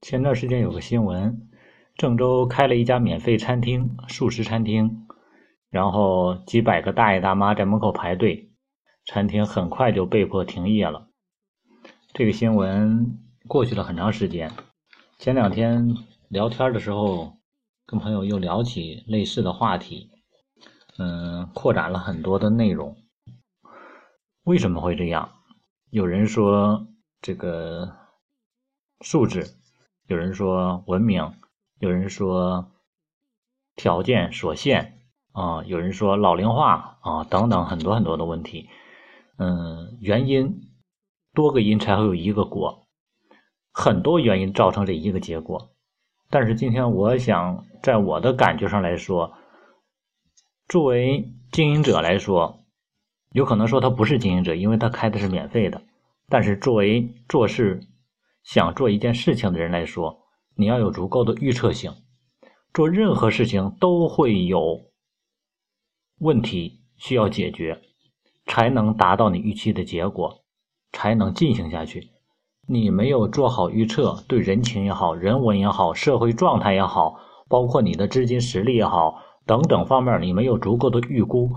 前段时间有个新闻，郑州开了一家免费餐厅，素食餐厅，然后几百个大爷大妈在门口排队，餐厅很快就被迫停业了。这个新闻过去了很长时间，前两天聊天的时候，跟朋友又聊起类似的话题，嗯，扩展了很多的内容。为什么会这样？有人说这个素质。有人说文明，有人说条件所限啊，有人说老龄化啊，等等很多很多的问题。嗯，原因多个因才会有一个果，很多原因造成这一个结果。但是今天我想，在我的感觉上来说，作为经营者来说，有可能说他不是经营者，因为他开的是免费的。但是作为做事。想做一件事情的人来说，你要有足够的预测性。做任何事情都会有问题需要解决，才能达到你预期的结果，才能进行下去。你没有做好预测，对人情也好，人文也好，社会状态也好，包括你的资金实力也好，等等方面，你没有足够的预估，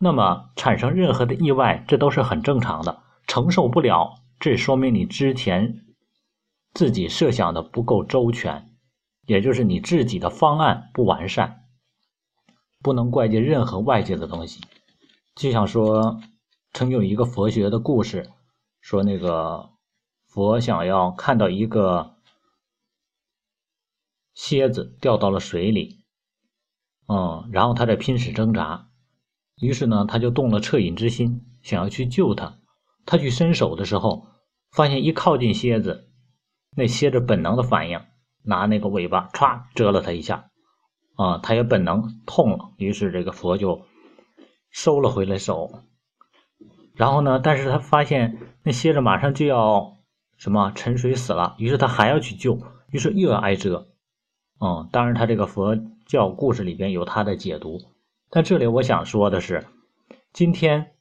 那么产生任何的意外，这都是很正常的。承受不了，这说明你之前。自己设想的不够周全，也就是你自己的方案不完善，不能怪罪任何外界的东西。就像说，曾有一个佛学的故事，说那个佛想要看到一个蝎子掉到了水里，嗯，然后他在拼死挣扎，于是呢，他就动了恻隐之心，想要去救他。他去伸手的时候，发现一靠近蝎子。那蝎子本能的反应，拿那个尾巴歘蛰了他一下，啊，他也本能痛了，于是这个佛就收了回来手。然后呢，但是他发现那蝎子马上就要什么沉水死了，于是他还要去救，于是又要挨蛰。嗯，当然他这个佛教故事里边有他的解读，但这里我想说的是，今天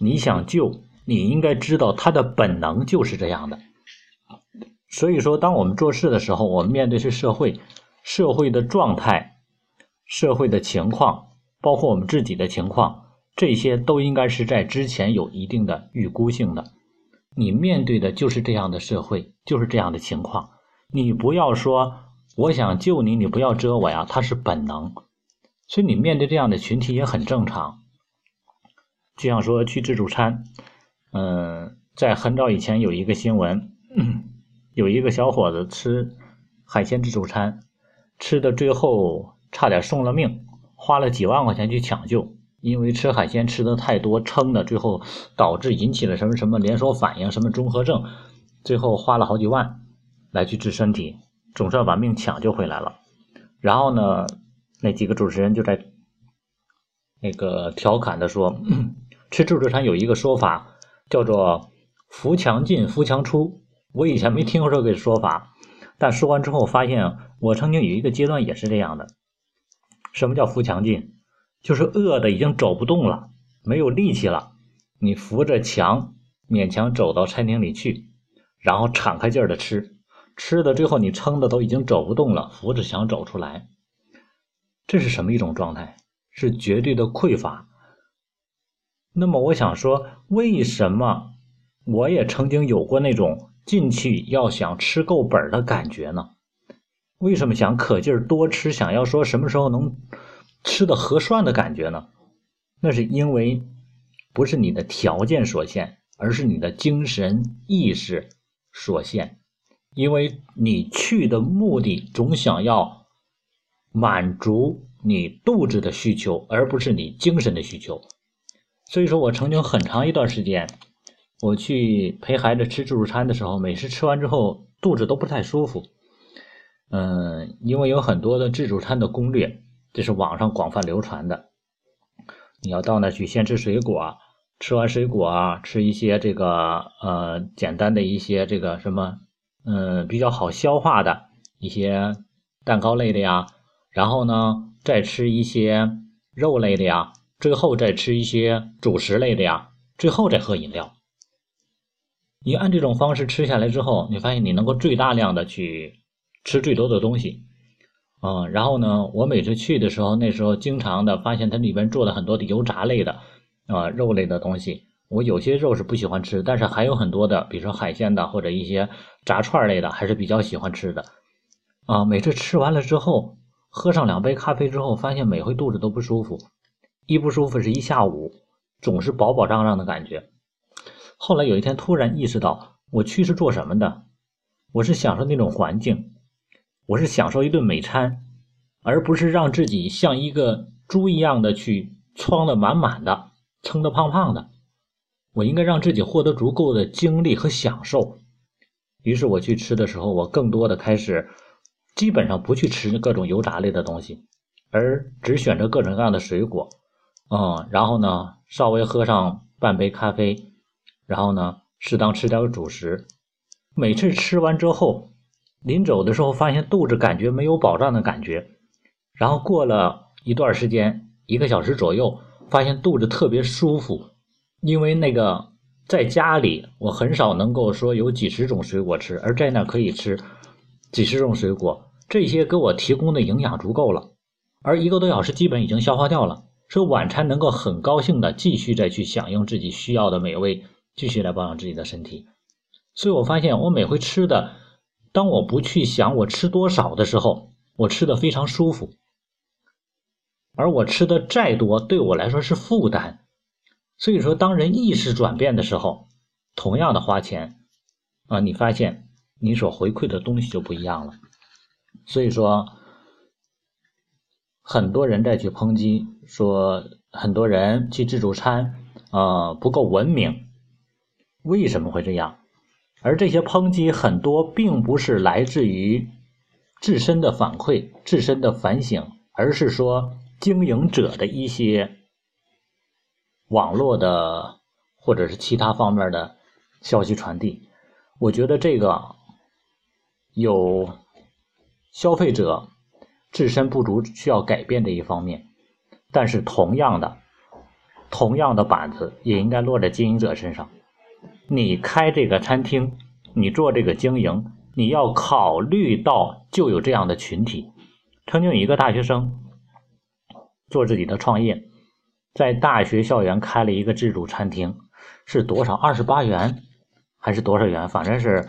你想救，你应该知道他的本能就是这样的。所以说，当我们做事的时候，我们面对是社会，社会的状态、社会的情况，包括我们自己的情况，这些都应该是在之前有一定的预估性的。你面对的就是这样的社会，就是这样的情况。你不要说我想救你，你不要蛰我呀，它是本能。所以你面对这样的群体也很正常。就像说去自助餐，嗯，在很早以前有一个新闻。有一个小伙子吃海鲜自助餐，吃的最后差点送了命，花了几万块钱去抢救，因为吃海鲜吃的太多，撑的最后导致引起了什么什么连锁反应，什么综合症，最后花了好几万来去治身体，总算把命抢救回来了。然后呢，那几个主持人就在那个调侃的说，吃自助餐有一个说法叫做“扶墙进，扶墙出”。我以前没听过这个说法，但说完之后发现，我曾经有一个阶段也是这样的。什么叫扶墙进？就是饿的已经走不动了，没有力气了，你扶着墙勉强走到餐厅里去，然后敞开劲儿的吃，吃的最后你撑的都已经走不动了，扶着墙走出来。这是什么一种状态？是绝对的匮乏。那么我想说，为什么我也曾经有过那种？进去要想吃够本的感觉呢？为什么想可劲儿多吃？想要说什么时候能吃的合算的感觉呢？那是因为不是你的条件所限，而是你的精神意识所限。因为你去的目的总想要满足你肚子的需求，而不是你精神的需求。所以说我曾经很长一段时间。我去陪孩子吃自助餐的时候，每次吃完之后肚子都不太舒服。嗯，因为有很多的自助餐的攻略，这是网上广泛流传的。你要到那去先吃水果，吃完水果啊，吃一些这个呃简单的一些这个什么嗯比较好消化的一些蛋糕类的呀，然后呢再吃一些肉类的呀，最后再吃一些主食类的呀，最后再喝饮料。你按这种方式吃下来之后，你发现你能够最大量的去吃最多的东西，嗯，然后呢，我每次去的时候，那时候经常的发现它里边做了很多的油炸类的啊肉类的东西。我有些肉是不喜欢吃，但是还有很多的，比如说海鲜的或者一些炸串类的，还是比较喜欢吃的。啊，每次吃完了之后，喝上两杯咖啡之后，发现每回肚子都不舒服，一不舒服是一下午，总是饱饱胀胀的感觉。后来有一天突然意识到，我去是做什么的？我是享受那种环境，我是享受一顿美餐，而不是让自己像一个猪一样的去装的满满的，撑得胖胖的。我应该让自己获得足够的精力和享受。于是我去吃的时候，我更多的开始基本上不去吃各种油炸类的东西，而只选择各种各样的水果，嗯，然后呢，稍微喝上半杯咖啡，然后呢，适当吃点主食。每次吃完之后，临走的时候发现肚子感觉没有饱胀的感觉，然后过了一段时间，一个小时左右，发现肚子特别舒服。因为那个在家里，我很少能够说有几十种水果吃，而在那可以吃几十种水果，这些给我提供的营养足够了，而一个多小时基本已经消化掉了，所以晚餐能够很高兴的继续再去享用自己需要的美味，继续来保养自己的身体。所以我发现，我每回吃的，当我不去想我吃多少的时候，我吃的非常舒服，而我吃的再多，对我来说是负担。所以说，当人意识转变的时候，同样的花钱，啊，你发现你所回馈的东西就不一样了。所以说，很多人在去抨击说，很多人去自助餐啊不够文明，为什么会这样？而这些抨击很多并不是来自于自身的反馈、自身的反省，而是说经营者的一些。网络的或者是其他方面的消息传递，我觉得这个有消费者自身不足需要改变的一方面，但是同样的，同样的板子也应该落在经营者身上。你开这个餐厅，你做这个经营，你要考虑到就有这样的群体。曾经有一个大学生做自己的创业。在大学校园开了一个自助餐厅，是多少？二十八元还是多少元？反正是，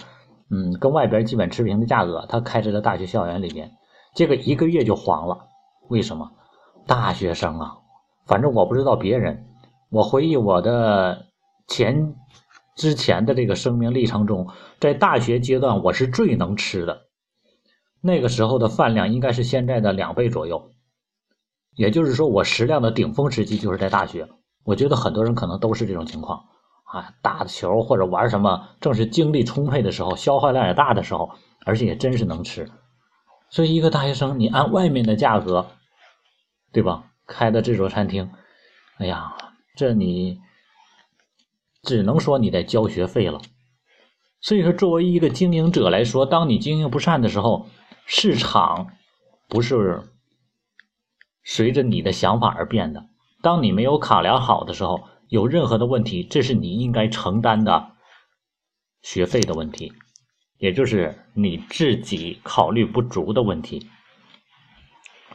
嗯，跟外边基本持平的价格。他开在了大学校园里边，结果一个月就黄了。为什么？大学生啊，反正我不知道别人。我回忆我的前之前的这个生命历程中，在大学阶段我是最能吃的，那个时候的饭量应该是现在的两倍左右。也就是说，我食量的顶峰时期就是在大学。我觉得很多人可能都是这种情况啊，打球或者玩什么，正是精力充沛的时候，消耗量也大的时候，而且也真是能吃。所以，一个大学生，你按外面的价格，对吧？开的这桌餐厅，哎呀，这你只能说你在交学费了。所以说，作为一个经营者来说，当你经营不善的时候，市场不是。随着你的想法而变的。当你没有考量好的时候，有任何的问题，这是你应该承担的学费的问题，也就是你自己考虑不足的问题。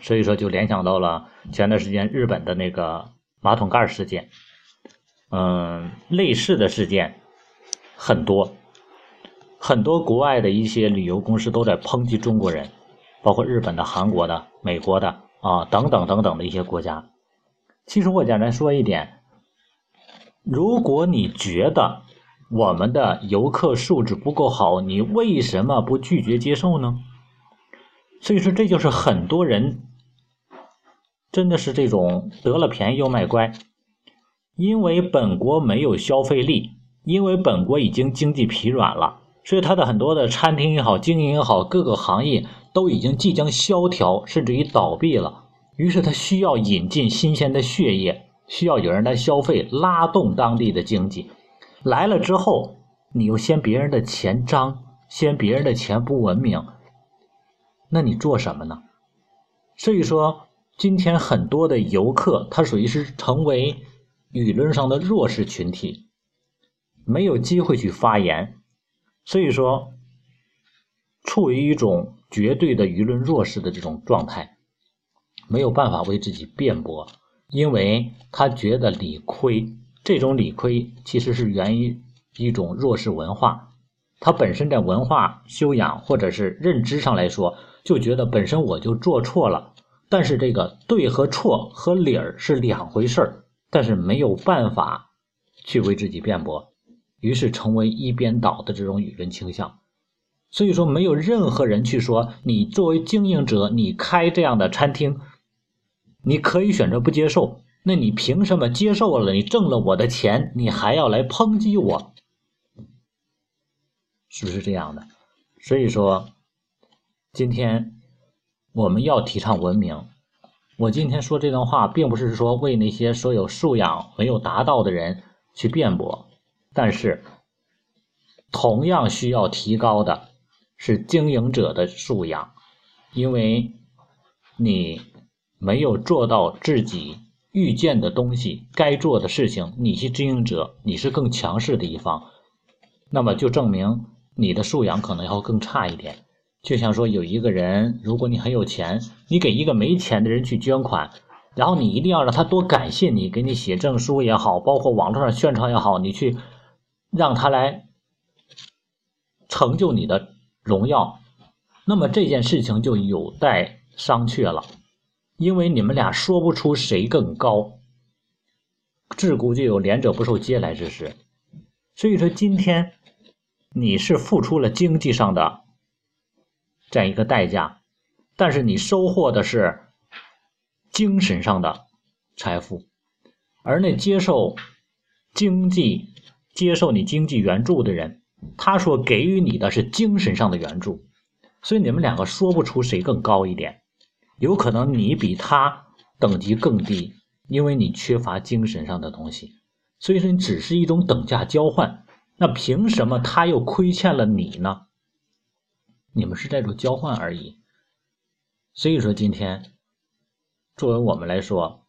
所以说，就联想到了前段时间日本的那个马桶盖事件。嗯，类似的事件很多，很多国外的一些旅游公司都在抨击中国人，包括日本的、韩国的、美国的。啊，等等等等的一些国家，其实我简单说一点，如果你觉得我们的游客素质不够好，你为什么不拒绝接受呢？所以说，这就是很多人真的是这种得了便宜又卖乖，因为本国没有消费力，因为本国已经经济疲软了，所以它的很多的餐厅也好，经营也好，各个行业。都已经即将萧条，甚至于倒闭了。于是他需要引进新鲜的血液，需要有人来消费，拉动当地的经济。来了之后，你又嫌别人的钱脏，嫌别人的钱不文明，那你做什么呢？所以说，今天很多的游客，他属于是成为舆论上的弱势群体。没有机会去发言，所以说处于一种绝对的舆论弱势的这种状态，没有办法为自己辩驳，因为他觉得理亏。这种理亏其实是源于一种弱势文化，他本身在文化修养或者是认知上来说，就觉得本身我就做错了，但是这个对和错和理儿是两回事儿，但是没有办法去为自己辩驳，于是成为一边倒的这种舆论倾向。所以说，没有任何人去说你作为经营者，你开这样的餐厅，你可以选择不接受。那你凭什么接受了？你挣了我的钱，你还要来抨击我，是不是这样的？所以说，今天我们要提倡文明。我今天说这段话，并不是说为那些所有素养没有达到的人去辩驳，但是同样需要提高的是经营者的素养，因为你没有做到自己。遇见的东西，该做的事情，你是经营者，你是更强势的一方，那么就证明你的素养可能要更差一点。就像说，有一个人，如果你很有钱，你给一个没钱的人去捐款，然后你一定要让他多感谢你，给你写证书也好，包括网络上宣传也好，你去让他来成就你的荣耀，那么这件事情就有待商榷了。因为你们俩说不出谁更高，自古就有廉者不受嗟来之食，所以说今天你是付出了经济上的这样一个代价，但是你收获的是精神上的财富，而那接受经济、接受你经济援助的人，他说给予你的是精神上的援助，所以你们两个说不出谁更高一点。有可能你比他等级更低，因为你缺乏精神上的东西，所以说你只是一种等价交换。那凭什么他又亏欠了你呢？你们是在做交换而已。所以说今天，作为我们来说，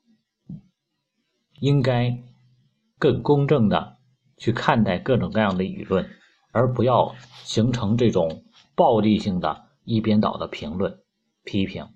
应该更公正的去看待各种各样的舆论，而不要形成这种暴力性的一边倒的评论批评。